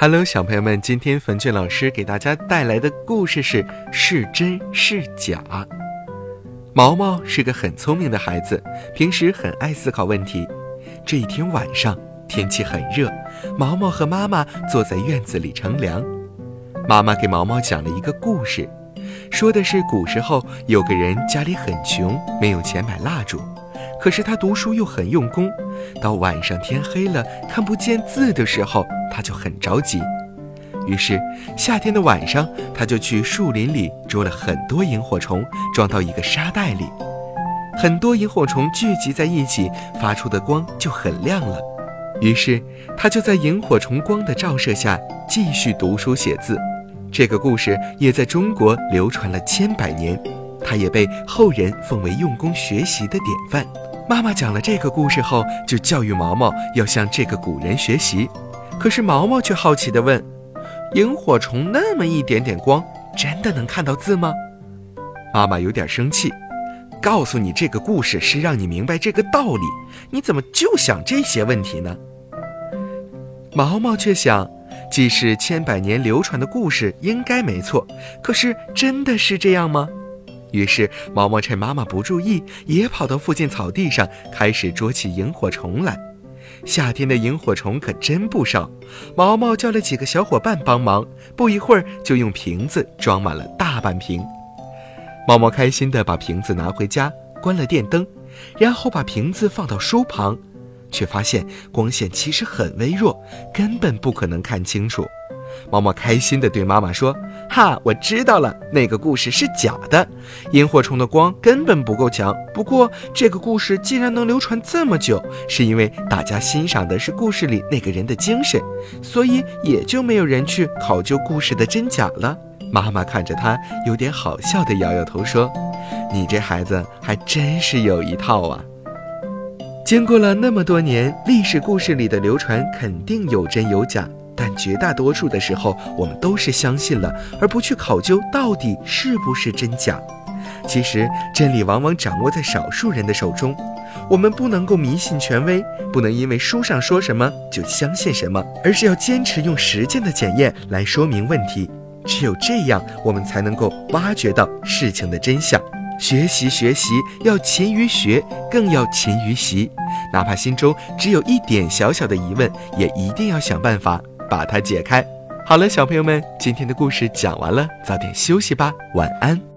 Hello，小朋友们，今天冯俊老师给大家带来的故事是是真是假。毛毛是个很聪明的孩子，平时很爱思考问题。这一天晚上，天气很热，毛毛和妈妈坐在院子里乘凉。妈妈给毛毛讲了一个故事，说的是古时候有个人家里很穷，没有钱买蜡烛。可是他读书又很用功，到晚上天黑了看不见字的时候，他就很着急。于是夏天的晚上，他就去树林里捉了很多萤火虫，装到一个沙袋里。很多萤火虫聚集在一起，发出的光就很亮了。于是他就在萤火虫光的照射下继续读书写字。这个故事也在中国流传了千百年，他也被后人奉为用功学习的典范。妈妈讲了这个故事后，就教育毛毛要向这个古人学习。可是毛毛却好奇地问：“萤火虫那么一点点光，真的能看到字吗？”妈妈有点生气，告诉你这个故事是让你明白这个道理，你怎么就想这些问题呢？毛毛却想，既是千百年流传的故事，应该没错。可是真的是这样吗？于是，毛毛趁妈妈不注意，也跑到附近草地上，开始捉起萤火虫来。夏天的萤火虫可真不少，毛毛叫了几个小伙伴帮忙，不一会儿就用瓶子装满了大半瓶。毛毛开心地把瓶子拿回家，关了电灯，然后把瓶子放到书旁，却发现光线其实很微弱，根本不可能看清楚。毛毛开心地对妈妈说：“哈，我知道了，那个故事是假的，萤火虫的光根本不够强。不过，这个故事既然能流传这么久，是因为大家欣赏的是故事里那个人的精神，所以也就没有人去考究故事的真假了。”妈妈看着他，有点好笑地摇摇头说：“你这孩子还真是有一套啊！”经过了那么多年，历史故事里的流传肯定有真有假。但绝大多数的时候，我们都是相信了，而不去考究到底是不是真假。其实，真理往往掌握在少数人的手中。我们不能够迷信权威，不能因为书上说什么就相信什么，而是要坚持用实践的检验来说明问题。只有这样，我们才能够挖掘到事情的真相。学习学习，要勤于学，更要勤于习。哪怕心中只有一点小小的疑问，也一定要想办法。把它解开。好了，小朋友们，今天的故事讲完了，早点休息吧，晚安。